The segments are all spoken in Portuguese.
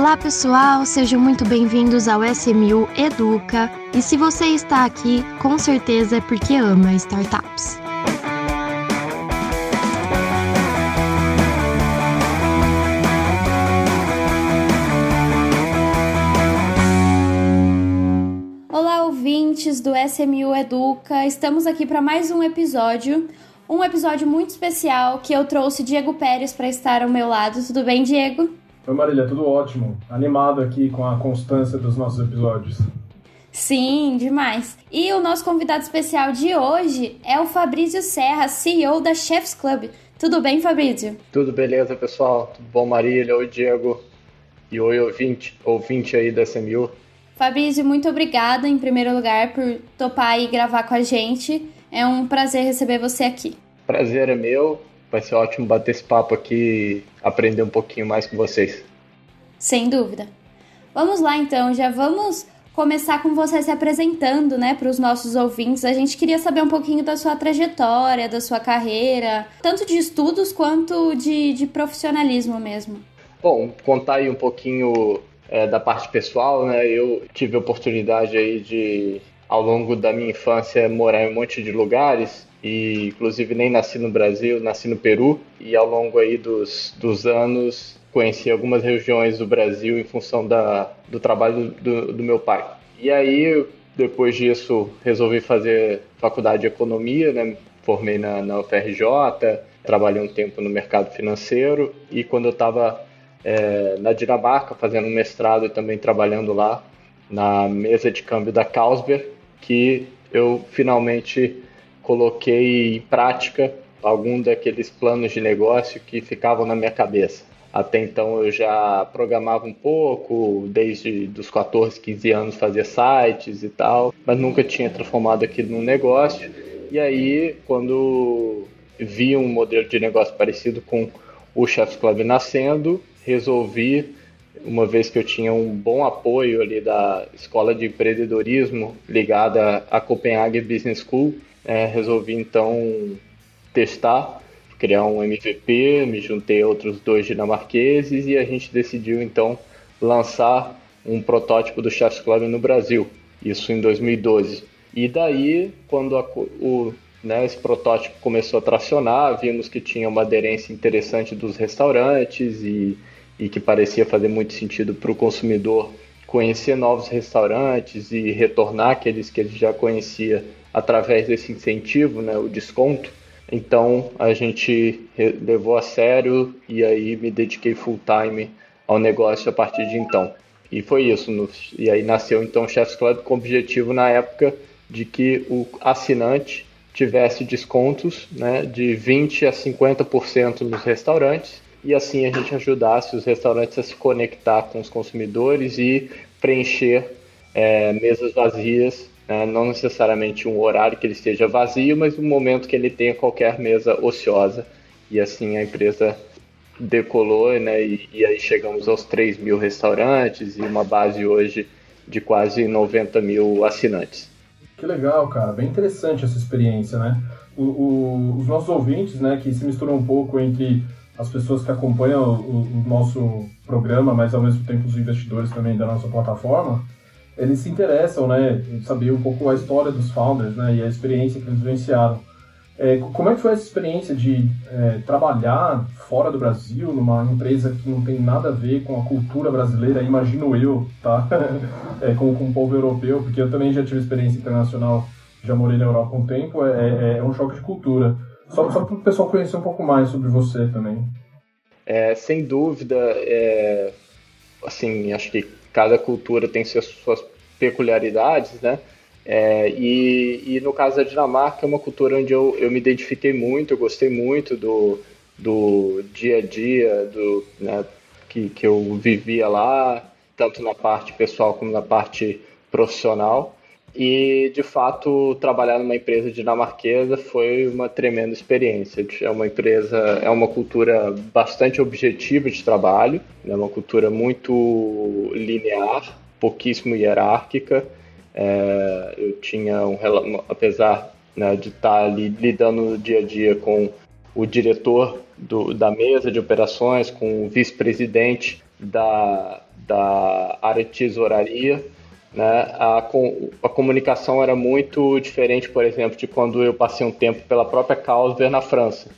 Olá pessoal, sejam muito bem-vindos ao SMU Educa. E se você está aqui, com certeza é porque ama startups. Olá, ouvintes do SMU Educa. Estamos aqui para mais um episódio. Um episódio muito especial que eu trouxe Diego Pérez para estar ao meu lado. Tudo bem, Diego? Oi Marília, tudo ótimo. Animado aqui com a constância dos nossos episódios. Sim, demais. E o nosso convidado especial de hoje é o Fabrício Serra, CEO da Chefs Club. Tudo bem, Fabrício? Tudo beleza, pessoal. Tudo bom, Marília? Oi, Diego. E oi, ouvinte, ouvinte aí da SMU. Fabrício, muito obrigada em primeiro lugar por topar e gravar com a gente. É um prazer receber você aqui. Prazer é meu. Vai ser ótimo bater esse papo aqui aprender um pouquinho mais com vocês. Sem dúvida. Vamos lá então, já vamos começar com você se apresentando, né, para os nossos ouvintes. A gente queria saber um pouquinho da sua trajetória, da sua carreira, tanto de estudos quanto de, de profissionalismo mesmo. Bom, contar aí um pouquinho é, da parte pessoal, né? Eu tive a oportunidade aí de, ao longo da minha infância, morar em um monte de lugares e inclusive nem nasci no Brasil, nasci no Peru e ao longo aí dos, dos anos conheci algumas regiões do Brasil em função da, do trabalho do, do meu pai. E aí, depois disso, resolvi fazer faculdade de economia, né? formei na, na UFRJ, trabalhei um tempo no mercado financeiro e quando eu estava é, na Dinamarca fazendo mestrado e também trabalhando lá na mesa de câmbio da Carlsberg, que eu finalmente coloquei em prática algum daqueles planos de negócio que ficavam na minha cabeça. Até então eu já programava um pouco, desde dos 14, 15 anos fazia sites e tal, mas nunca tinha transformado aquilo num negócio. E aí, quando vi um modelo de negócio parecido com o Chefs Club nascendo, resolvi, uma vez que eu tinha um bom apoio ali da escola de empreendedorismo ligada à Copenhagen Business School, é, resolvi então testar, criar um MVP, me juntei a outros dois dinamarqueses e a gente decidiu então lançar um protótipo do Chefs Club no Brasil, isso em 2012. E daí, quando a, o, né, esse protótipo começou a tracionar, vimos que tinha uma aderência interessante dos restaurantes e, e que parecia fazer muito sentido para o consumidor conhecer novos restaurantes e retornar aqueles que ele já conhecia através desse incentivo, né, o desconto. Então a gente levou a sério e aí me dediquei full time ao negócio a partir de então. E foi isso. No, e aí nasceu então o Chefs Club com o objetivo na época de que o assinante tivesse descontos né, de 20% a 50% nos restaurantes e assim a gente ajudasse os restaurantes a se conectar com os consumidores e preencher é, mesas vazias né? não necessariamente um horário que ele esteja vazio, mas um momento que ele tenha qualquer mesa ociosa. E assim a empresa decolou, né? E, e, aí chegamos aos 3 mil restaurantes e uma base hoje de quase 90 mil assinantes. Que legal, cara. Bem interessante essa experiência, né? O, o, os nossos ouvintes, né, que se misturam um pouco entre as pessoas que acompanham o, o nosso programa, mas ao mesmo tempo os investidores também da nossa plataforma, eles se interessam, né, em saber um pouco a história dos founders, né, e a experiência que eles vivenciaram. É, como é que foi essa experiência de é, trabalhar fora do Brasil, numa empresa que não tem nada a ver com a cultura brasileira, imagino eu, tá? é, com, com o povo europeu, porque eu também já tive experiência internacional, já morei na Europa um tempo, é, é, é um choque de cultura. Só, só para o pessoal conhecer um pouco mais sobre você também. É, sem dúvida, é, assim, acho que cada cultura tem suas peculiaridades, né? É, e, e, no caso da Dinamarca é uma cultura onde eu, eu me identifiquei muito, eu gostei muito do, do dia a dia, do, né, que, que eu vivia lá, tanto na parte pessoal como na parte profissional. E, de fato, trabalhar numa empresa dinamarquesa foi uma tremenda experiência. É uma empresa, é uma cultura bastante objetiva de trabalho, é uma cultura muito linear, pouquíssimo hierárquica. É, eu tinha um, apesar né, de estar ali lidando no dia a dia com o diretor do, da mesa de operações, com o vice-presidente da, da área de tesouraria, né, a, a comunicação era muito diferente, por exemplo, de quando eu passei um tempo pela própria Carlsberg na França.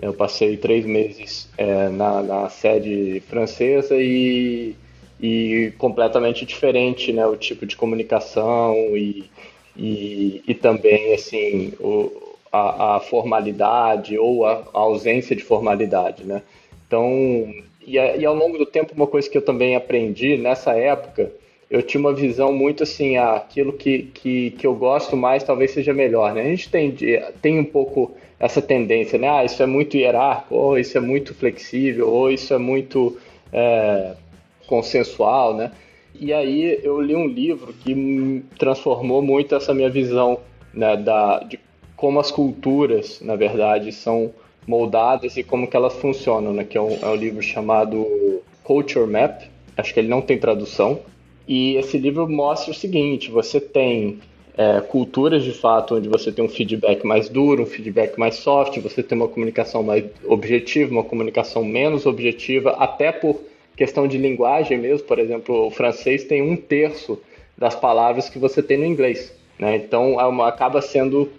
Eu passei três meses é, na, na, sede francesa e, e completamente diferente, né, o tipo de comunicação e, e, e também assim o, a, a, formalidade ou a, a, ausência de formalidade, né? Então, e, e ao longo do tempo uma coisa que eu também aprendi nessa época eu tinha uma visão muito assim, ah, aquilo que, que, que eu gosto mais talvez seja melhor, né? A gente tem, tem um pouco essa tendência, né? Ah, isso é muito hierárquico, ou isso é muito flexível, ou isso é muito é, consensual, né? E aí eu li um livro que transformou muito essa minha visão né, da, de como as culturas, na verdade, são moldadas e como que elas funcionam, né? Que é um, é um livro chamado Culture Map, acho que ele não tem tradução, e esse livro mostra o seguinte: você tem é, culturas de fato onde você tem um feedback mais duro, um feedback mais soft, você tem uma comunicação mais objetiva, uma comunicação menos objetiva, até por questão de linguagem mesmo. Por exemplo, o francês tem um terço das palavras que você tem no inglês. Né? Então é acaba sendo,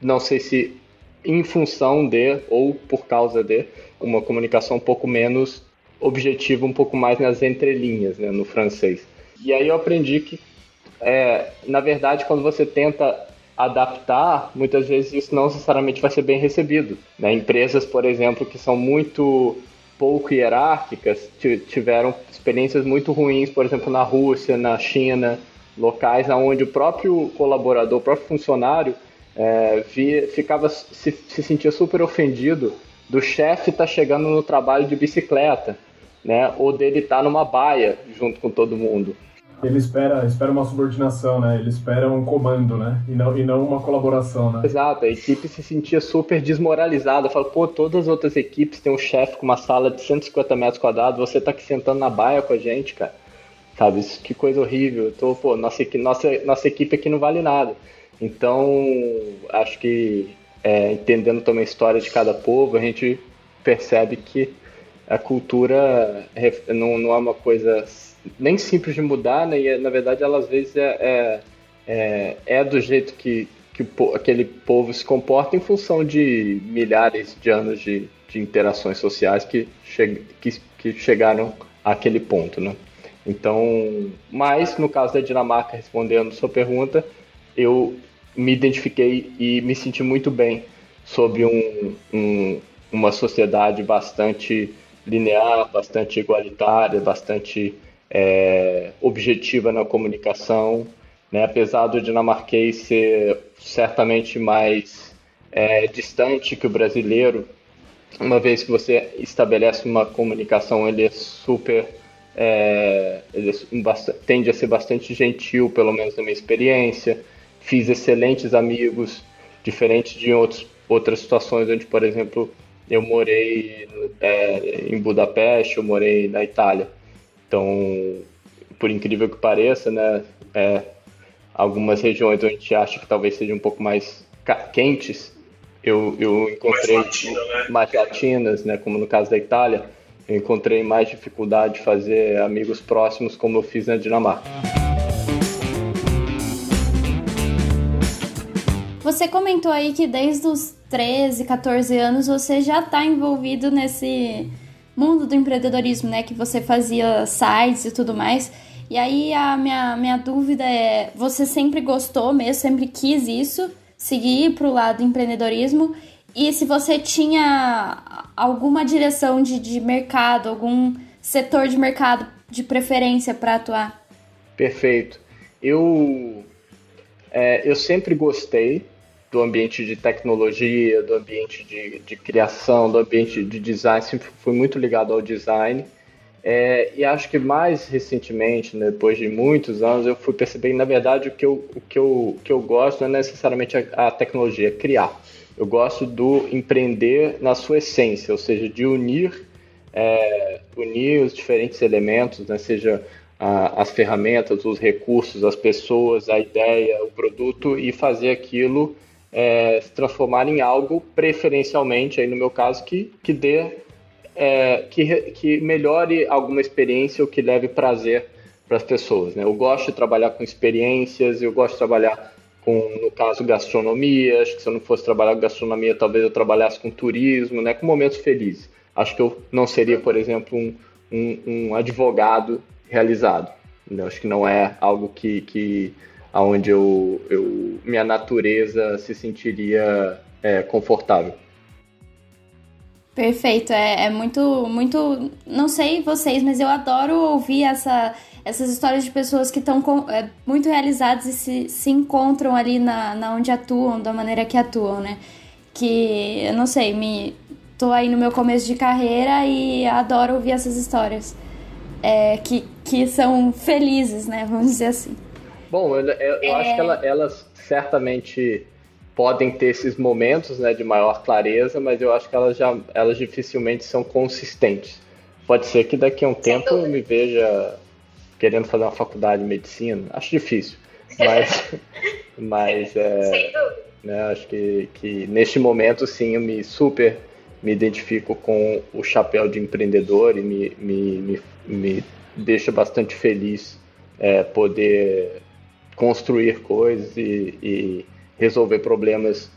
não sei se em função de ou por causa de, uma comunicação um pouco menos objetiva, um pouco mais nas entrelinhas né, no francês. E aí eu aprendi que, é, na verdade, quando você tenta adaptar, muitas vezes isso não necessariamente vai ser bem recebido. Né? Empresas, por exemplo, que são muito pouco hierárquicas, tiveram experiências muito ruins, por exemplo, na Rússia, na China, locais onde o próprio colaborador, o próprio funcionário, é, via, ficava se, se sentia super ofendido do chefe estar tá chegando no trabalho de bicicleta, né? Ou dele estar tá numa baia junto com todo mundo. Ele espera, espera uma subordinação, né? Ele espera um comando, né? E não, e não uma colaboração, né? Exato, a equipe se sentia super desmoralizada. Fala, pô, todas as outras equipes têm um chefe com uma sala de 150 metros quadrados, você tá aqui sentando na baia com a gente, cara. Sabe, isso, que coisa horrível. Tô, pô, nossa, nossa, nossa equipe aqui não vale nada. Então, acho que é, entendendo também a história de cada povo, a gente percebe que a cultura não, não é uma coisa nem simples de mudar, né? E na verdade ela às vezes é, é, é, é do jeito que, que aquele povo se comporta em função de milhares de anos de, de interações sociais que, che, que, que chegaram àquele ponto, né? Então, mas no caso da Dinamarca, respondendo sua pergunta, eu me identifiquei e me senti muito bem sobre um, um, uma sociedade bastante linear, bastante igualitária, bastante é, objetiva na comunicação, né? apesar do dinamarquês ser certamente mais é, distante que o brasileiro, uma vez que você estabelece uma comunicação, ele é super. É, ele é, tende a ser bastante gentil, pelo menos na minha experiência. Fiz excelentes amigos, diferente de outros, outras situações onde, por exemplo, eu morei é, em Budapeste, eu morei na Itália. Então, por incrível que pareça, né, é, algumas regiões onde a gente acha que talvez sejam um pouco mais quentes, eu, eu encontrei mais, latina, né? mais latinas, né, como no caso da Itália, eu encontrei mais dificuldade de fazer amigos próximos como eu fiz na Dinamarca. Você comentou aí que desde os 13, 14 anos você já está envolvido nesse mundo do empreendedorismo, né? Que você fazia sites e tudo mais. E aí a minha, minha dúvida é: você sempre gostou mesmo, sempre quis isso, seguir para o lado do empreendedorismo? E se você tinha alguma direção de, de mercado, algum setor de mercado de preferência para atuar? Perfeito. Eu, é, eu sempre gostei do ambiente de tecnologia, do ambiente de, de criação, do ambiente de design, sempre fui muito ligado ao design. É, e acho que mais recentemente, né, depois de muitos anos, eu fui percebendo, na verdade, o que eu, o que eu, que eu gosto não é necessariamente a, a tecnologia, é criar. Eu gosto do empreender na sua essência, ou seja, de unir, é, unir os diferentes elementos, né, seja a, as ferramentas, os recursos, as pessoas, a ideia, o produto, e fazer aquilo é, se transformar em algo preferencialmente, aí no meu caso, que, que dê é, que, que melhore alguma experiência ou que leve prazer para as pessoas. Né? Eu gosto de trabalhar com experiências, eu gosto de trabalhar com, no caso, gastronomia. Acho que se eu não fosse trabalhar com gastronomia, talvez eu trabalhasse com turismo, né? com momentos felizes. Acho que eu não seria, por exemplo, um, um, um advogado realizado. Né? Acho que não é algo que, que aonde eu, eu minha natureza se sentiria é, confortável. Perfeito, é, é muito, muito. Não sei vocês, mas eu adoro ouvir essa, essas histórias de pessoas que estão é, muito realizadas e se, se encontram ali na, na onde atuam, da maneira que atuam, né? Que, eu não sei, me tô aí no meu começo de carreira e adoro ouvir essas histórias é, que, que são felizes, né? Vamos dizer assim. Bom, eu, eu, eu é... acho que ela, elas certamente podem ter esses momentos né, de maior clareza, mas eu acho que elas, já, elas dificilmente são consistentes. Pode ser que daqui a um Sem tempo dúvida. eu me veja querendo fazer uma faculdade de medicina. Acho difícil, mas, mas é, né, acho que, que neste momento sim eu me super me identifico com o chapéu de empreendedor e me, me, me, me deixa bastante feliz é, poder construir coisas e, e resolver problemas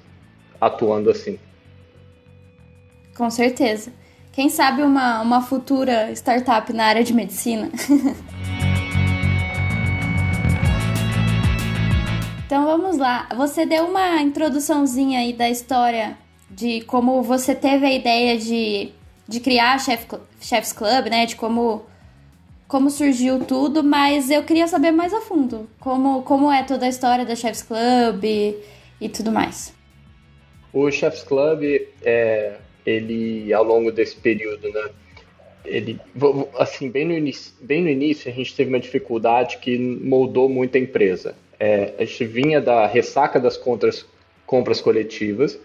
atuando assim. Com certeza. Quem sabe uma, uma futura startup na área de medicina? então vamos lá. Você deu uma introduçãozinha aí da história de como você teve a ideia de, de criar a Chef, Chef's Club, né? De como como surgiu tudo, mas eu queria saber mais a fundo como, como é toda a história da Chef's Club e, e tudo mais. O Chef's Club, é, ele ao longo desse período, né? Ele, assim, bem no, início, bem no início a gente teve uma dificuldade que moldou muito a empresa. É, a gente vinha da ressaca das compras, compras coletivas,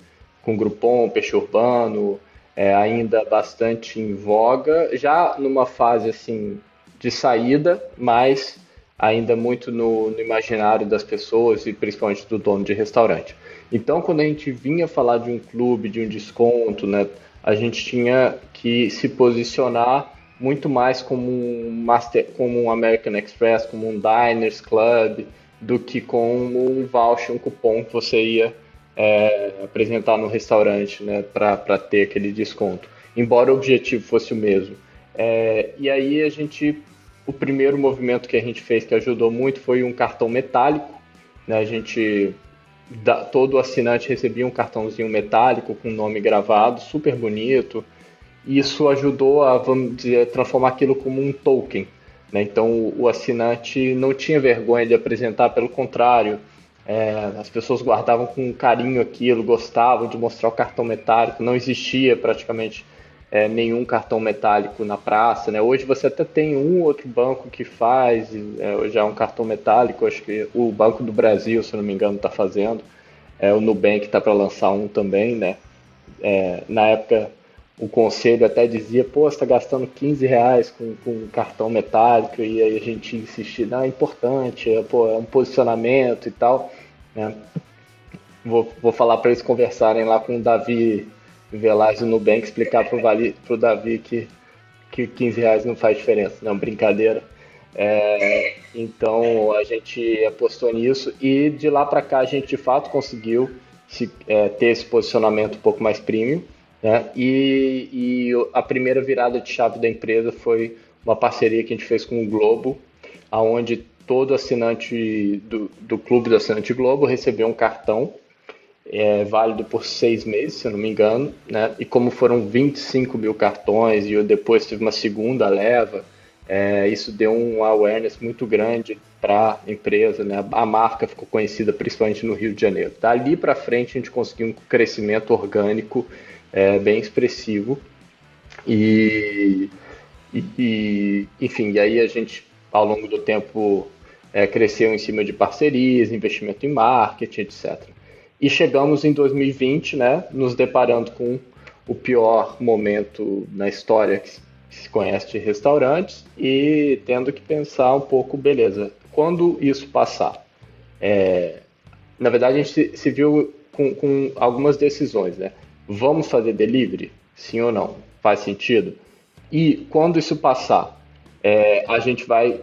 com Groupon, Peixe Urbano, é, ainda bastante em voga, já numa fase assim de saída, mas ainda muito no, no, imaginário das pessoas e principalmente do dono de restaurante. Então, quando a gente vinha falar de um clube, de um desconto, né, a gente tinha que se posicionar muito mais como um master, como um American Express, como um Diners Club, do que como um voucher, um cupom que você ia é, apresentar no restaurante, né, para ter aquele desconto. Embora o objetivo fosse o mesmo. É, e aí a gente o primeiro movimento que a gente fez que ajudou muito foi um cartão metálico. Né? A gente, todo assinante recebia um cartãozinho metálico com o nome gravado, super bonito. Isso ajudou a, vamos dizer, transformar aquilo como um token. Né? Então o assinante não tinha vergonha de apresentar, pelo contrário, é, as pessoas guardavam com carinho aquilo, gostavam de mostrar o cartão metálico, não existia praticamente é, nenhum cartão metálico na praça, né? Hoje você até tem um outro banco que faz, é, já é um cartão metálico, acho que o Banco do Brasil, se não me engano, está fazendo. É, o Nubank está para lançar um também, né? É, na época o conselho até dizia, pô, você está gastando 15 reais com, com cartão metálico, e aí a gente insistia, não, é importante, é, pô, é um posicionamento e tal. Né? Vou, vou falar para eles conversarem lá com o Davi Velasco no Nubank explicar pro, Vali, pro Davi que, que 15 reais não faz diferença, não, brincadeira. É, então a gente apostou nisso e de lá para cá a gente de fato conseguiu se, é, ter esse posicionamento um pouco mais premium. Né? E, e, a primeira virada de chave da empresa foi uma parceria que a gente fez com o Globo, aonde todo assinante do, do clube do assinante Globo recebeu um cartão é válido por seis meses, se eu não me engano, né? E como foram 25 mil cartões e eu depois tive uma segunda leva, é, isso deu um awareness muito grande para a empresa, né? A marca ficou conhecida principalmente no Rio de Janeiro. Dali para frente a gente conseguiu um crescimento orgânico é, bem expressivo e, e, enfim, e aí a gente ao longo do tempo é, cresceu em cima de parcerias, investimento em marketing, etc. E chegamos em 2020, né, nos deparando com o pior momento na história que se conhece de restaurantes e tendo que pensar um pouco, beleza, quando isso passar? É, na verdade, a gente se viu com, com, algumas decisões, né? Vamos fazer delivery? Sim ou não? faz sentido. E quando isso passar, é, a gente vai,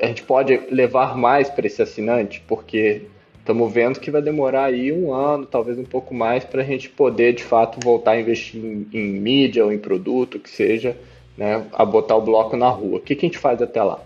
a gente pode levar mais para esse assinante, porque estamos vendo que vai demorar aí um ano, talvez um pouco mais, para a gente poder de fato voltar a investir em, em mídia ou em produto, que seja, né, a botar o bloco na rua. O que, que a gente faz até lá?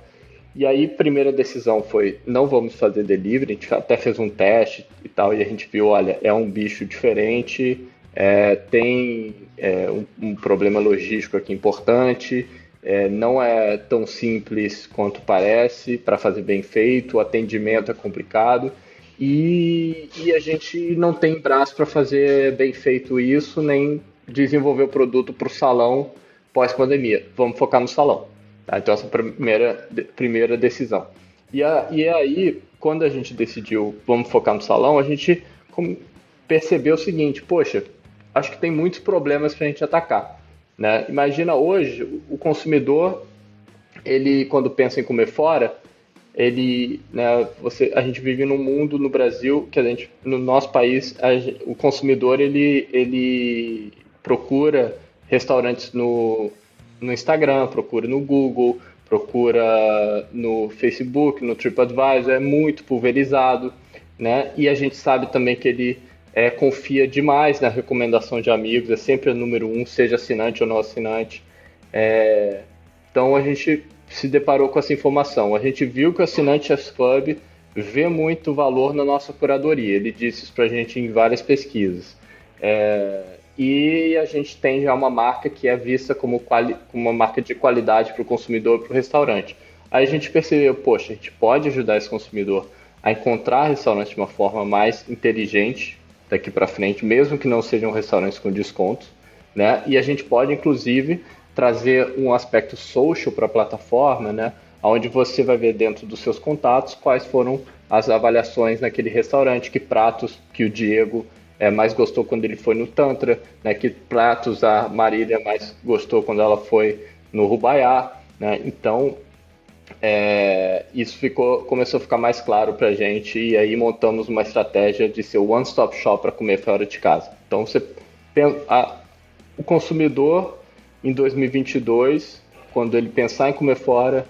E aí, primeira decisão foi: não vamos fazer delivery. A gente até fez um teste e tal, e a gente viu: olha, é um bicho diferente, é, tem é, um, um, problema logístico aqui importante, é, não é tão simples quanto parece para fazer bem feito, o atendimento é complicado. E, e a gente não tem braço para fazer bem feito isso, nem desenvolver o produto para o salão pós-pandemia. Vamos focar no salão. Tá? Então, essa é a primeira, primeira decisão. E, a, e aí, quando a gente decidiu, vamos focar no salão, a gente percebeu o seguinte: poxa, acho que tem muitos problemas para a gente atacar. Né? Imagina hoje, o consumidor, ele quando pensa em comer fora, ele, né, você, a gente vive num mundo no Brasil que a gente, no nosso país, a, o consumidor ele, ele procura restaurantes no, no Instagram, procura no Google, procura no Facebook, no TripAdvisor, é muito pulverizado, né? E a gente sabe também que ele é, confia demais na recomendação de amigos, é sempre o número um, seja assinante ou não assinante. É, então a gente se deparou com essa informação. A gente viu que o assinante Club vê muito valor na nossa curadoria. Ele disse isso para a gente em várias pesquisas. É, e a gente tem já uma marca que é vista como, uma marca de qualidade para o consumidor para o restaurante. Aí a gente percebeu, poxa, a gente pode ajudar esse consumidor a encontrar restaurantes de uma forma mais inteligente daqui para frente, mesmo que não sejam restaurantes com descontos, né? E a gente pode, inclusive, trazer um aspecto social para a plataforma, né? Onde você vai ver dentro dos seus contatos quais foram as avaliações naquele restaurante, que pratos que o Diego é, mais gostou quando ele foi no Tantra, né? Que pratos a Marília mais gostou quando ela foi no Rubaiá, né? Então é, isso ficou, começou a ficar mais claro para a gente e aí montamos uma estratégia de ser o one-stop shop para comer fora de casa. Então você a, o consumidor em 2022, quando ele pensar em comer fora,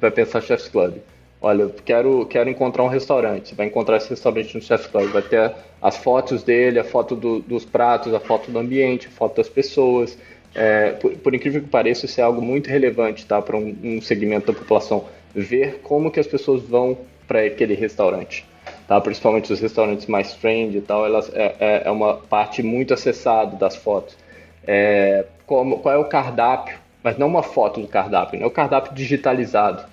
vai pensar Chef's Club. Olha, eu quero, quero encontrar um restaurante. Vai encontrar esse restaurante no Chef's Club. Vai ter as fotos dele, a foto do, dos pratos, a foto do ambiente, a foto das pessoas. É, por, por, incrível que pareça, isso é algo muito relevante tá, para um, um, segmento da população. Ver como que as pessoas vão para aquele restaurante. Tá? Principalmente os restaurantes mais trend e tal, elas, é, é, é uma parte muito acessada das fotos. É, como, qual é o cardápio, mas não uma foto do cardápio, é o cardápio digitalizado.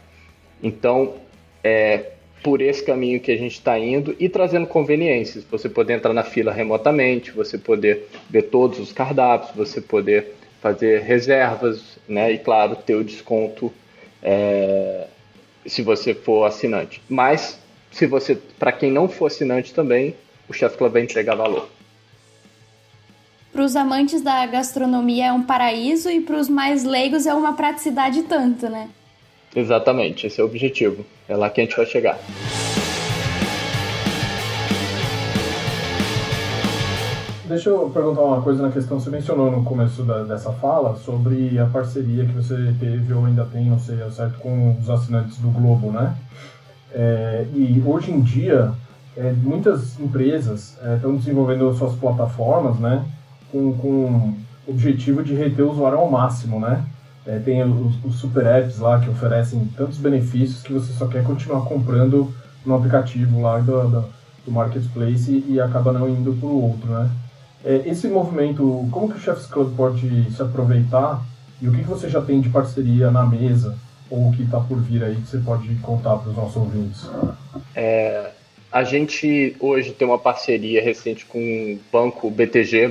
Então, é por esse caminho que a gente está indo e trazendo conveniências. Você poder entrar na fila remotamente, você poder ver todos os cardápios, você poder fazer reservas, né? E claro, ter o desconto é, se você for assinante. Mas se você, para quem não for assinante também, o Chef Club vai entregar valor para os amantes da gastronomia é um paraíso e para os mais leigos é uma praticidade tanto, né? Exatamente, esse é o objetivo. É lá que a gente vai chegar. Deixa eu perguntar uma coisa na questão, você mencionou no começo da, dessa fala sobre a parceria que você teve ou ainda tem, não sei, certo, com os assinantes do Globo, né? É, e hoje em dia, é, muitas empresas é, estão desenvolvendo suas plataformas, né? Com, com o objetivo de reter o usuário ao máximo, né? É, tem os, os, super apps lá que oferecem tantos benefícios que você só quer continuar comprando no aplicativo lá do, do, do marketplace e, e, acaba não indo para o outro, né? É, esse movimento, como que o Chefs Club pode se aproveitar e o que, que você já tem de parceria na mesa ou o que está por vir aí que você pode contar para os nossos ouvintes? É, a gente hoje tem uma parceria recente com o banco BTG+,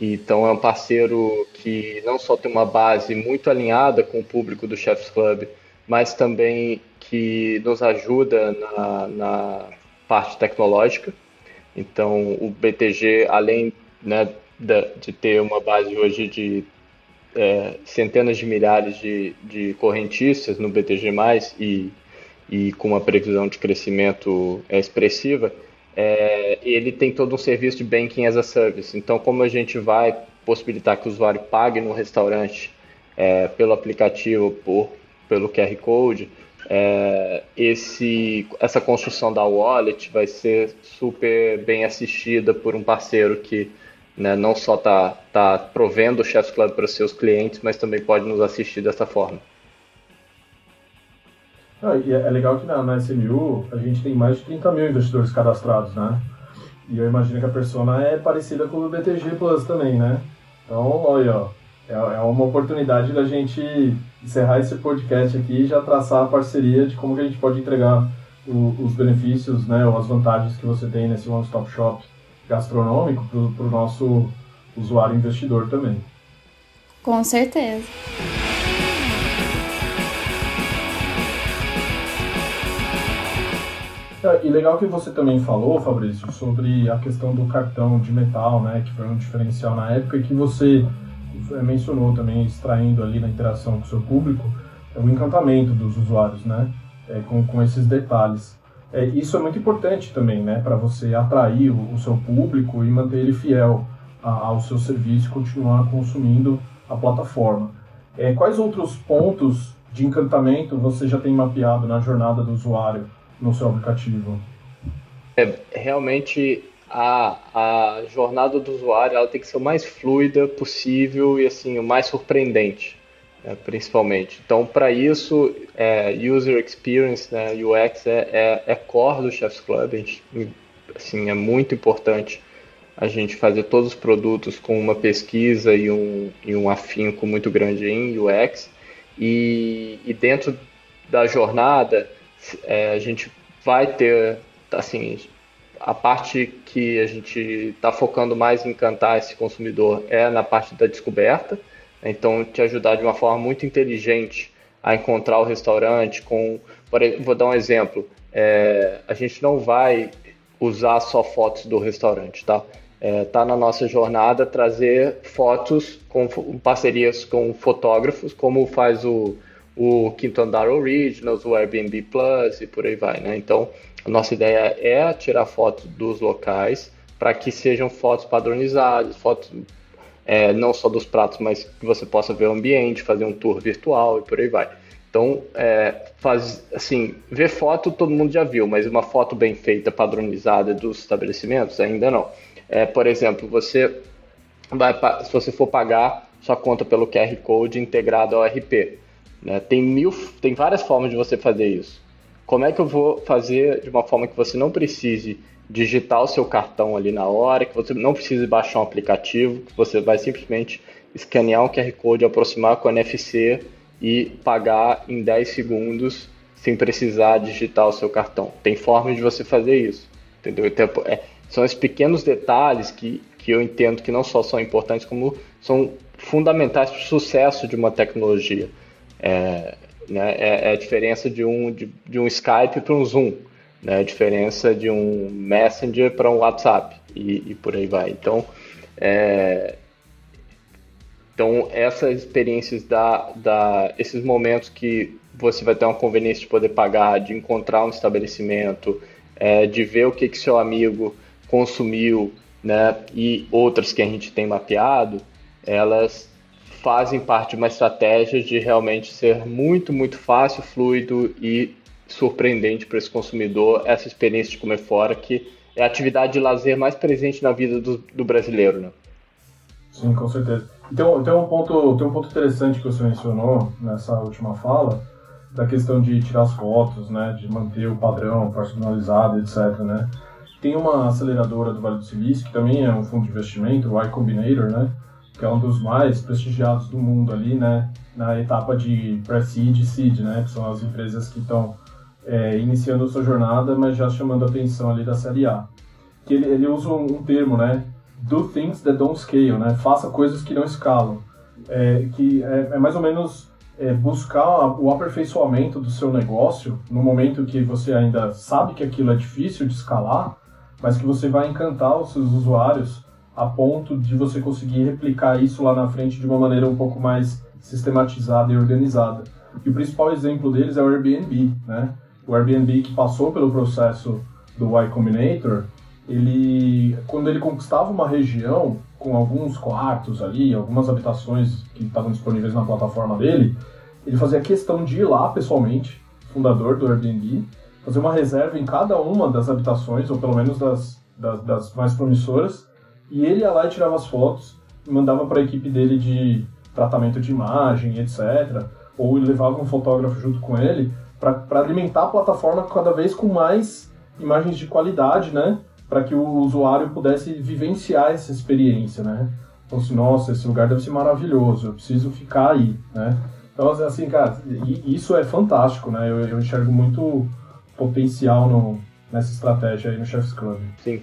então é um parceiro que não só tem uma base muito alinhada com o público do Chefs Club, mas também que nos ajuda na, na parte tecnológica. Então o BTG, além né, de, ter uma base hoje de é, centenas de milhares de, de correntistas no BTG+, e, e com uma previsão de crescimento é, expressiva, é, ele tem todo um serviço de banking as a service. Então, como a gente vai possibilitar que o usuário pague no restaurante é, pelo aplicativo, por, pelo QR Code, é, esse, essa construção da wallet vai ser super bem assistida por um parceiro que né, não só está tá provendo o Chefs Club para os seus clientes, mas também pode nos assistir dessa forma. Ah, e é legal que na, na SMU a gente tem mais de 30 mil investidores cadastrados, né? E eu imagino que a persona é parecida com o BTG Plus também, né? Então, olha, ó, é, é uma oportunidade da gente encerrar esse podcast aqui e já traçar a parceria de como que a gente pode entregar o, os benefícios, né, ou as vantagens que você tem nesse one-stop shop gastronômico para o nosso usuário investidor também. Com certeza. E legal que você também falou, Fabrício, sobre a questão do cartão de metal, né, que foi um diferencial na época e que você mencionou também, extraindo ali na interação com o seu público, é o encantamento dos usuários, né, é, com, com esses detalhes. É, isso é muito importante também, né, para você atrair o, o, seu público e manter ele fiel a, ao seu serviço e continuar consumindo a plataforma. É, quais outros pontos de encantamento você já tem mapeado na jornada do usuário no seu aplicativo? É, realmente a, a jornada do usuário ela tem que ser o mais fluida possível e assim o mais surpreendente, né, principalmente. Então, para isso, é, user experience, né, UX é, é, é, core do Chefs Club. Gente, assim, é muito importante a gente fazer todos os produtos com uma pesquisa e um, e um afinco muito grande em UX. E, e dentro da jornada, é, a gente vai ter, assim, a parte que a gente está focando mais em encantar esse consumidor é na parte da descoberta, né? então te ajudar de uma forma muito inteligente a encontrar o restaurante com, vou dar um exemplo, é, a gente não vai usar só fotos do restaurante, tá? É, tá na nossa jornada trazer fotos com parcerias com fotógrafos, como faz o o Quinto Andar Originals, o Airbnb Plus e por aí vai, né? Então, a nossa ideia é tirar fotos dos locais para que sejam fotos padronizadas, fotos é, não só dos pratos, mas que você possa ver o ambiente, fazer um tour virtual e por aí vai. Então, é, faz, assim, ver foto todo mundo já viu, mas uma foto bem feita, padronizada dos estabelecimentos, ainda não. É, por exemplo, você vai, se você for pagar sua conta pelo QR Code integrado ao RP, né? Tem mil, tem várias formas de você fazer isso. Como é que eu vou fazer de uma forma que você não precise digitar o seu cartão ali na hora, que você não precise baixar um aplicativo, que você vai simplesmente escanear um QR Code, aproximar com o NFC e pagar em 10 segundos sem precisar digitar o seu cartão. Tem formas de você fazer isso, entendeu? Então, é, são esses pequenos detalhes que, que eu entendo que não só são importantes, como são fundamentais para o sucesso de uma tecnologia. É, né, é, é, a diferença de um, de, de um Skype para um Zoom, né, a diferença de um Messenger para um WhatsApp e, e, por aí vai. Então, é, então essas experiências da, da, esses momentos que você vai ter uma conveniência de poder pagar, de encontrar um estabelecimento, é, de ver o que, que seu amigo consumiu, né, e outras que a gente tem mapeado, elas fazem parte de uma estratégia de realmente ser muito, muito fácil, fluido e surpreendente para esse consumidor essa experiência de comer fora, que é a atividade de lazer mais presente na vida do, do brasileiro, né? Sim, com certeza. Então, tem um ponto, tem um ponto interessante que você mencionou nessa última fala, da questão de tirar as fotos, né, de manter o padrão personalizado, etc, né? Tem uma aceleradora do Vale do Silício, que também é um fundo de investimento, o Y Combinator, né, que é um dos mais prestigiados do mundo ali, né, na etapa de pre-seed e seed, né, que são as empresas que estão é, iniciando sua jornada, mas já chamando a atenção ali da série A. Que ele, ele usa um, um, termo, né, do things that don't scale, né, faça coisas que não escalam, é, que é, é, mais ou menos é, buscar o aperfeiçoamento do seu negócio no momento que você ainda sabe que aquilo é difícil de escalar, mas que você vai encantar os seus usuários a ponto de você conseguir replicar isso lá na frente de uma maneira um pouco mais sistematizada e organizada. E o principal exemplo deles é o Airbnb, né? O Airbnb que passou pelo processo do Y Combinator, ele, quando ele conquistava uma região, com alguns quartos ali, algumas habitações que estavam disponíveis na plataforma dele, ele fazia questão de ir lá pessoalmente, fundador do Airbnb, fazer uma reserva em cada uma das habitações, ou pelo menos das, das, das mais promissoras, e ele ia lá e tirava as fotos mandava para a equipe dele de tratamento de imagem, etc. Ou levava um fotógrafo junto com ele para alimentar a plataforma cada vez com mais imagens de qualidade, né? Para que o usuário pudesse vivenciar essa experiência, né? Então, assim, nossa, esse lugar deve ser maravilhoso, eu preciso ficar aí, né? Então, assim, cara, isso é fantástico, né? Eu, eu enxergo muito potencial no, nessa estratégia aí no Chef's Club. Sim.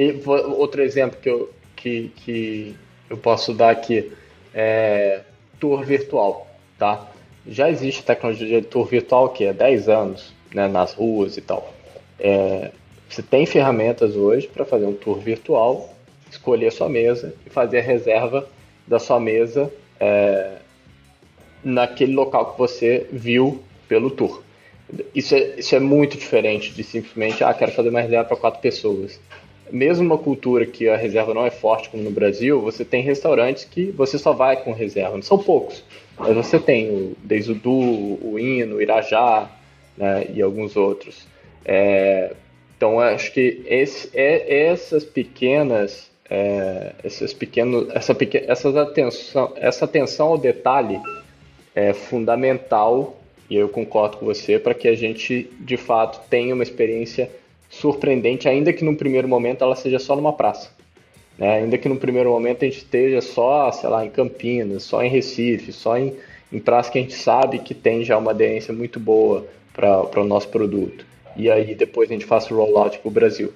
E outro exemplo que eu, que, que eu posso dar aqui é tour virtual, tá? Já existe tecnologia de tour virtual que é 10 anos, né, nas ruas e tal. É, você tem ferramentas hoje para fazer um tour virtual, escolher a sua mesa e fazer a reserva da sua mesa é, naquele local que você viu pelo tour. Isso é, isso é muito diferente de simplesmente, ah, quero fazer uma reserva para quatro pessoas. Mesmo uma cultura que a reserva não é forte como no Brasil, você tem restaurantes que você só vai com reserva. São poucos, mas você tem desde o o Hino, o Irajá né, e alguns outros. É, então, acho que esse, é, essas pequenas, é, esses pequenos, essa, essas atenção, essa atenção ao detalhe é fundamental, e eu concordo com você, para que a gente, de fato, tenha uma experiência surpreendente, ainda que no primeiro momento ela seja só numa praça. Né? Ainda que no primeiro momento a gente esteja só, sei lá, em Campinas, só em Recife, só em, em praça que a gente sabe que tem já uma aderência muito boa para o nosso produto. E aí depois a gente faça o rollout para o Brasil.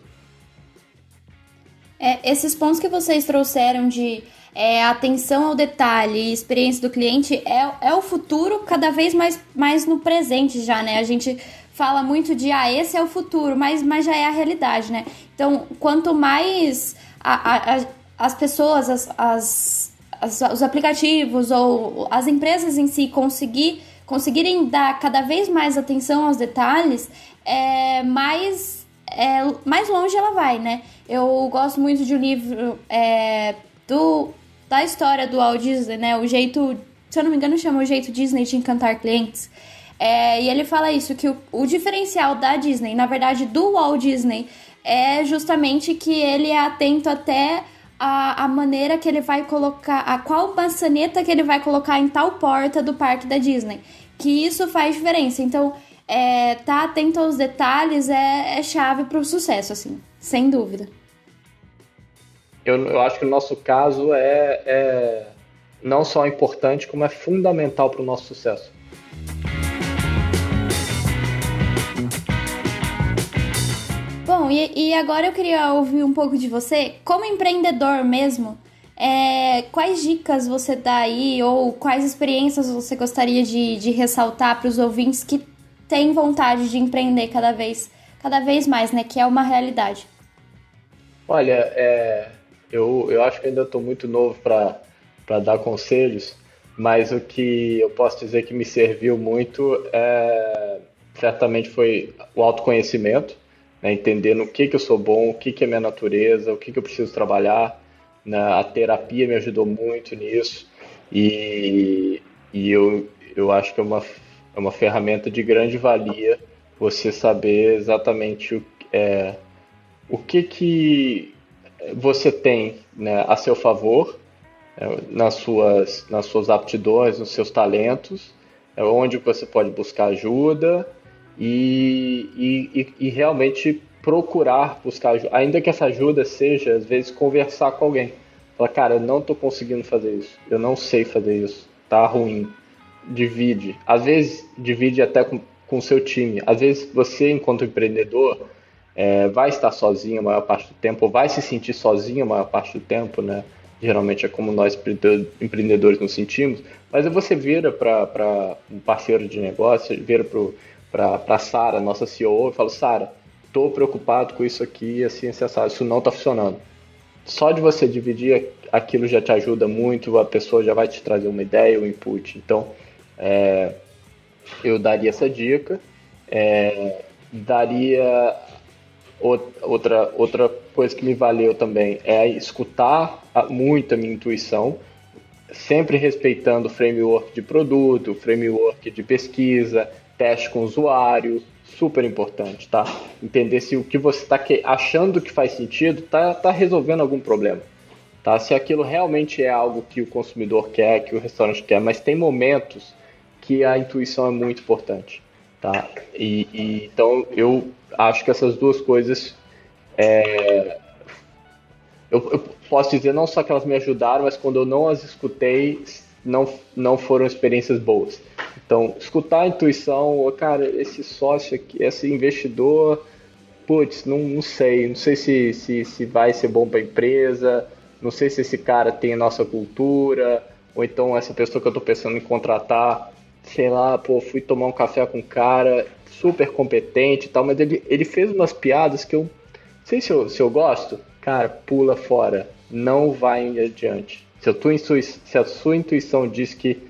É, esses pontos que vocês trouxeram de é, atenção ao detalhe e experiência do cliente é, é o futuro cada vez mais, mais no presente já, né? A gente fala muito de, ah, esse é o futuro, mas, mas já é a realidade, né? Então, quanto mais a, a, as pessoas, as, as, as, os aplicativos ou as empresas em si conseguir, conseguirem dar cada vez mais atenção aos detalhes, é, mais, é, mais longe ela vai, né? Eu gosto muito de um livro é, do da história do Walt Disney, né? O jeito, se eu não me engano, chama o jeito Disney de encantar clientes. É, e ele fala isso, que o, o diferencial da Disney, na verdade do Walt Disney, é justamente que ele é atento até a, a maneira que ele vai colocar, a qual maçaneta que ele vai colocar em tal porta do parque da Disney. Que isso faz diferença. Então, é, tá atento aos detalhes é, é chave para o sucesso, assim, sem dúvida eu, eu acho que o nosso caso é, é não só importante, como é fundamental para o nosso sucesso. Bom, e, e, agora eu queria ouvir um pouco de você, como empreendedor mesmo, é, quais dicas você dá aí, ou quais experiências você gostaria de, de ressaltar para os ouvintes que têm vontade de empreender cada vez, cada vez mais, né? Que é uma realidade. Olha, é, eu, eu acho que ainda estou muito novo para dar conselhos, mas o que eu posso dizer que me serviu muito é, certamente foi o autoconhecimento, né, entender no que, que eu sou bom, o que, que é minha natureza, o que, que eu preciso trabalhar. Né, a terapia me ajudou muito nisso e, e eu, eu acho que é uma, é uma ferramenta de grande valia você saber exatamente o, é, o que, que você tem né, a seu favor é, nas, suas, nas suas aptidões, nos seus talentos, é onde você pode buscar ajuda e, e, e realmente procurar buscar ajuda, ainda que essa ajuda seja, às vezes, conversar com alguém. Falar, cara, eu não estou conseguindo fazer isso, eu não sei fazer isso, tá ruim. Divide. Às vezes, divide até com o seu time. Às vezes, você, enquanto empreendedor, é, vai estar sozinho a maior parte do tempo, vai se sentir sozinho a maior parte do tempo, né? Geralmente é como nós empreendedores nos sentimos, mas você vira para um parceiro de negócio, vira para a Sara, nossa CEO, e fala: Sara, estou preocupado com isso aqui, assim, assim, isso não está funcionando. Só de você dividir aquilo já te ajuda muito, a pessoa já vai te trazer uma ideia, um input. Então, é, eu daria essa dica. É, daria outra, outra coisa que me valeu também é escutar muito a minha intuição, sempre respeitando o framework de produto, framework de pesquisa, teste com o usuário, super importante, tá? Entender se o que você está achando que faz sentido está tá resolvendo algum problema, tá? Se aquilo realmente é algo que o consumidor quer, que o restaurante quer, mas tem momentos que a intuição é muito importante, tá? E, e então eu acho que essas duas coisas é, eu, eu, posso dizer não só que elas me ajudaram, mas quando eu não as escutei, não, não foram experiências boas. Então, escutar a intuição, cara, esse sócio aqui, esse investidor, putz, não, não sei, não sei se, se, se vai ser bom para a empresa, não sei se esse cara tem a nossa cultura, ou então essa pessoa que eu estou pensando em contratar, sei lá, pô, fui tomar um café com um cara super competente e tal, mas ele, ele fez umas piadas que eu não sei se eu, se eu gosto, cara, pula fora, não vai adiante. Se a, tua se a sua intuição diz que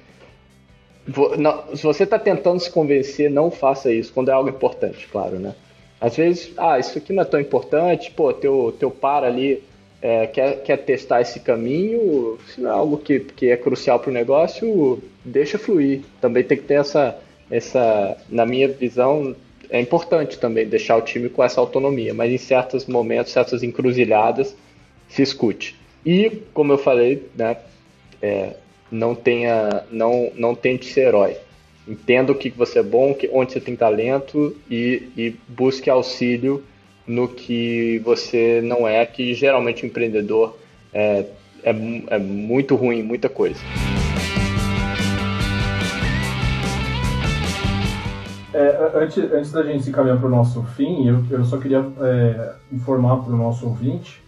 se você está tentando se convencer, não faça isso quando é algo importante, claro, né? Às vezes, ah, isso aqui não é tão importante, pô, teu, teu par ali é, quer, quer testar esse caminho, se não é algo que, que é crucial para o negócio, deixa fluir. Também tem que ter essa, essa, na minha visão, é importante também deixar o time com essa autonomia, mas em certos momentos, certas encruzilhadas, se escute. E, como eu falei, né, é, não tenha, não, não tente ser herói. Entenda o que você é bom, onde você tem talento e, e busque auxílio no que você não é, que geralmente o empreendedor é, é, é muito ruim, muita coisa. É, antes, antes da gente se encaminhar para o nosso fim, eu, eu só queria é, informar para o nosso ouvinte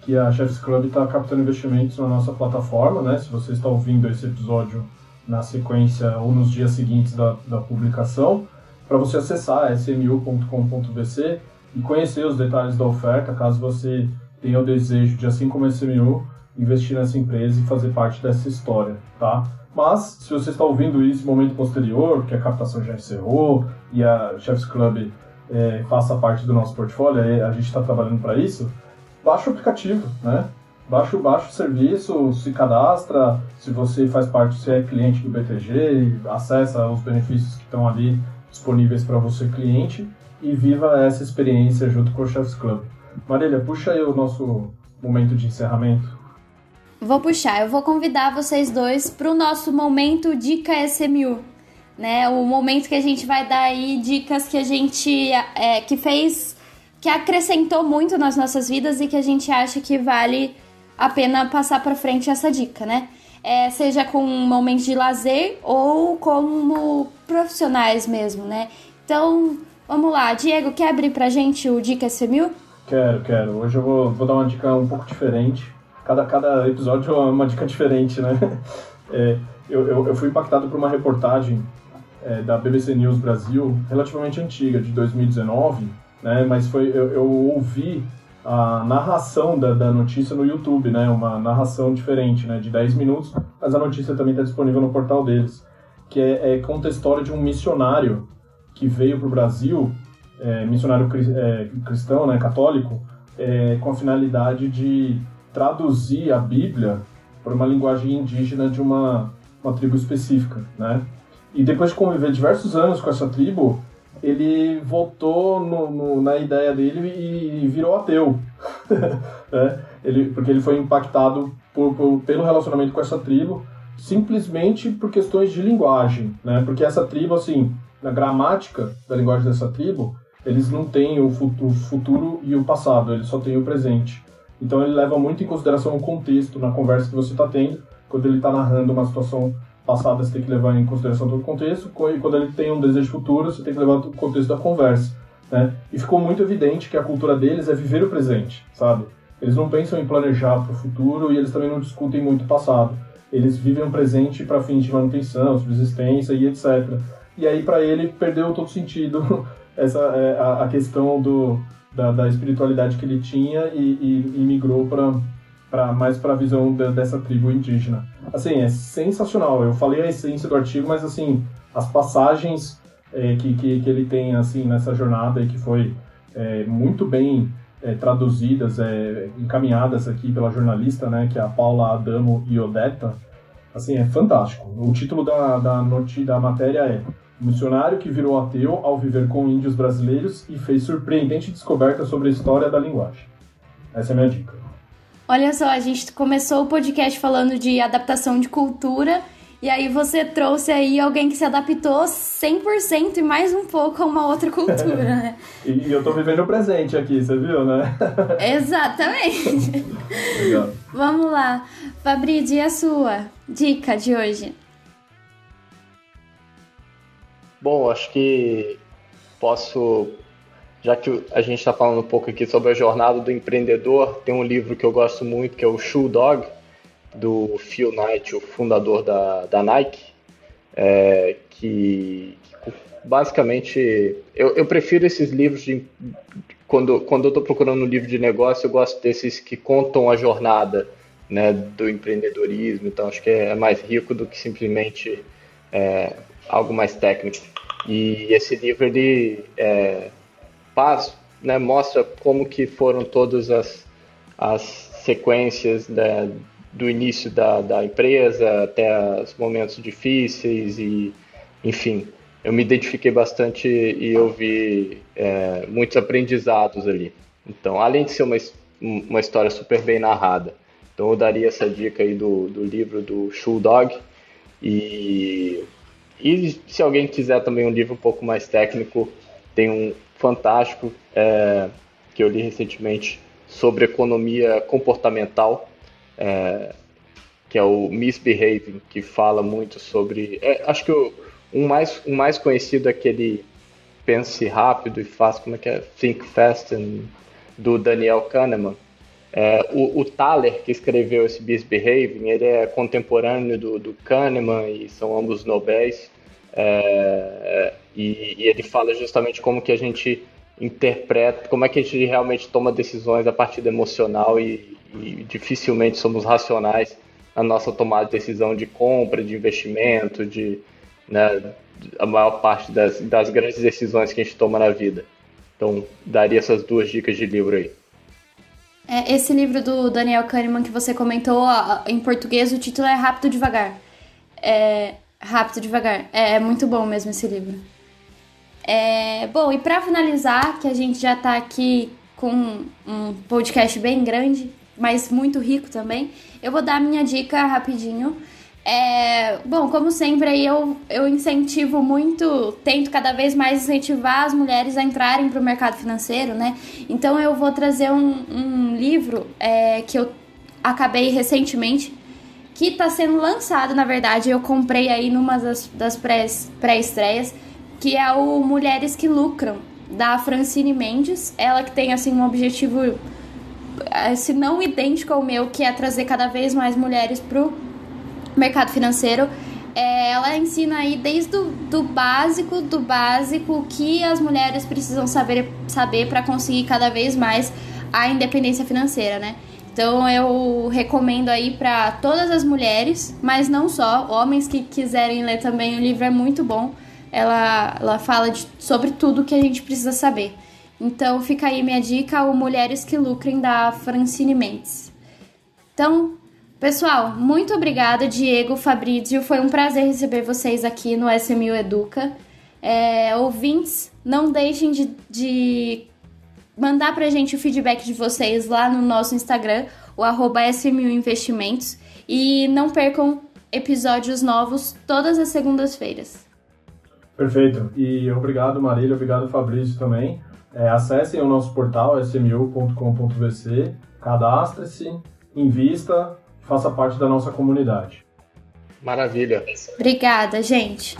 que a Chefs Club está captando investimentos na nossa plataforma, né? Se você está ouvindo esse episódio na sequência ou nos dias seguintes da, da publicação, para você acessar smu.com.bc e conhecer os detalhes da oferta, caso você tenha o desejo de, assim como a SMU, investir nessa empresa e fazer parte dessa história, tá? Mas, se você está ouvindo isso no momento posterior, que a captação já encerrou e a Chefs Club é, faça parte do nosso portfólio, a gente está trabalhando para isso, baixa o aplicativo, né? Baixa, baixa o serviço, se cadastra, se você faz parte, se é cliente do BTG, acessa os benefícios que estão ali disponíveis para você cliente e viva essa experiência junto com o Chefs Club. Marília, puxa aí o nosso momento de encerramento. Vou puxar, eu vou convidar vocês dois para o nosso momento Dica SMU, né? O momento que a gente vai dar aí dicas que a gente é, que fez que acrescentou muito nas nossas vidas e que a gente acha que vale a pena passar para frente essa dica, né? É, seja com um momento de lazer ou como profissionais mesmo, né? Então, vamos lá. Diego, quer abrir pra gente o Dica S1000? Quero, quero. Hoje eu vou, vou dar uma dica um pouco diferente. Cada, cada episódio é uma dica diferente, né? É, eu, eu, eu, fui impactado por uma reportagem é, da BBC News Brasil, relativamente antiga, de 2019, né? Mas foi eu, eu ouvi a narração da, da, notícia no YouTube, né? Uma narração diferente, né? De 10 minutos, mas a notícia também está disponível no portal deles, que é, é, conta a história de um missionário que veio para o Brasil, é, missionário é, cristão, né? Católico, é, com a finalidade de traduzir a Bíblia para uma linguagem indígena de uma, uma tribo específica, né? E depois de conviver diversos anos com essa tribo, ele voltou no, no, na ideia dele e virou ateu. né? ele, porque ele foi impactado por, por, pelo relacionamento com essa tribo, simplesmente por questões de linguagem. Né? Porque essa tribo, assim, na gramática da linguagem dessa tribo, eles não têm o futuro e o passado, eles só têm o presente. Então ele leva muito em consideração o contexto na conversa que você está tendo, quando ele está narrando uma situação passada você tem que levar em consideração todo o contexto, e quando ele tem um desejo futuro, você tem que levar o contexto da conversa. Né? E ficou muito evidente que a cultura deles é viver o presente, sabe? Eles não pensam em planejar para o futuro e eles também não discutem muito o passado. Eles vivem o presente para fins de manutenção, subsistência e etc. E aí, para ele, perdeu todo sentido essa, é, a, a, questão do, da, da, espiritualidade que ele tinha e, e, e migrou para para mais para a visão de, dessa tribo indígena. Assim, é sensacional. Eu falei a essência do artigo, mas assim, as passagens é, que, que, que, ele tem assim nessa jornada e que foi é, muito bem é, traduzidas, é, encaminhadas aqui pela jornalista, né, que é a Paula Adamo Iodeta, assim, é fantástico. O título da, da, da matéria é Missionário que virou ateu ao viver com índios brasileiros e fez surpreendente descoberta sobre a história da linguagem. Essa é a minha dica. Olha só, a gente começou o podcast falando de adaptação de cultura e aí você trouxe aí alguém que se adaptou 100% e mais um pouco a uma outra cultura, né? e eu tô vivendo o presente aqui, você viu, né? Exatamente. Legal. Vamos lá. Fabrício, e a sua dica de hoje? Bom, acho que posso, já que a gente está falando um pouco aqui sobre a jornada do empreendedor, tem um livro que eu gosto muito que é o Shoe Dog, do Phil Knight, o fundador da, da Nike, é, que, basicamente eu, eu prefiro esses livros de, quando, quando eu estou procurando um livro de negócio, eu gosto desses que contam a jornada né, do empreendedorismo, então acho que é mais rico do que simplesmente é, algo mais técnico. E esse livro ele é, faz, né, mostra como que foram todas as, as sequências da, do início da, da empresa até os momentos difíceis e, enfim, eu me identifiquei bastante e eu vi é, muitos aprendizados ali. Então, além de ser uma, uma história super bem narrada, então eu daria essa dica aí do, do livro do Shoe Dog e e se alguém quiser também um livro um pouco mais técnico, tem um fantástico é, que eu li recentemente sobre economia comportamental, é, que é o Misbehaving, que fala muito sobre. É, acho que o um mais, um mais conhecido é aquele Pense Rápido e Faz, como é que é? Think Fast, do Daniel Kahneman. É, o, o Thaler, que escreveu esse Misbehaving, ele é contemporâneo do, do Kahneman e são ambos nobéis. É, e, e, ele fala justamente como que a gente interpreta, como é que a gente realmente toma decisões a partir do emocional e, e dificilmente somos racionais na nossa tomada de decisão de compra, de investimento, de né, a maior parte das, das grandes decisões que a gente toma na vida. Então, daria essas duas dicas de livro aí. É, esse livro do Daniel Kahneman que você comentou, em português, o título é Rápido Devagar. É, rápido Devagar. É, é muito bom mesmo esse livro. É, bom, e para finalizar, que a gente já tá aqui com um podcast bem grande, mas muito rico também, eu vou dar minha dica rapidinho. É, bom, como sempre, aí eu, eu incentivo muito, tento cada vez mais incentivar as mulheres a entrarem para o mercado financeiro, né? Então eu vou trazer um, um livro é, que eu acabei recentemente, que está sendo lançado, na verdade, eu comprei aí numa das, das pré-estreias, que é o Mulheres que Lucram, da Francine Mendes. Ela que tem, assim, um objetivo, eh, se não idêntico ao meu, que é trazer cada vez mais mulheres pro mercado financeiro. É, ela ensina aí desde o do básico, do básico, que as mulheres precisam saber, saber para conseguir cada vez mais a independência financeira, né? Então eu recomendo aí para todas as mulheres, mas não só, homens que quiserem ler também, o livro é muito bom. Ela, ela fala de, sobre tudo que a gente precisa saber. Então fica aí minha dica, o Mulheres que Lucrem, da Francine Mendes. Então, Pessoal, muito obrigada, Diego, Fabrício. Foi um prazer receber vocês aqui no SMU Educa. É, ouvintes, não deixem de, de mandar pra gente o feedback de vocês lá no nosso Instagram, o arroba SMU Investimentos. E não percam episódios novos todas as segundas-feiras. Perfeito. E obrigado, Marília. Obrigado, Fabrício, também. É, acessem o nosso portal smu.com.vc, cadastre-se, invista faça parte da nossa comunidade. Maravilha. Obrigada, gente.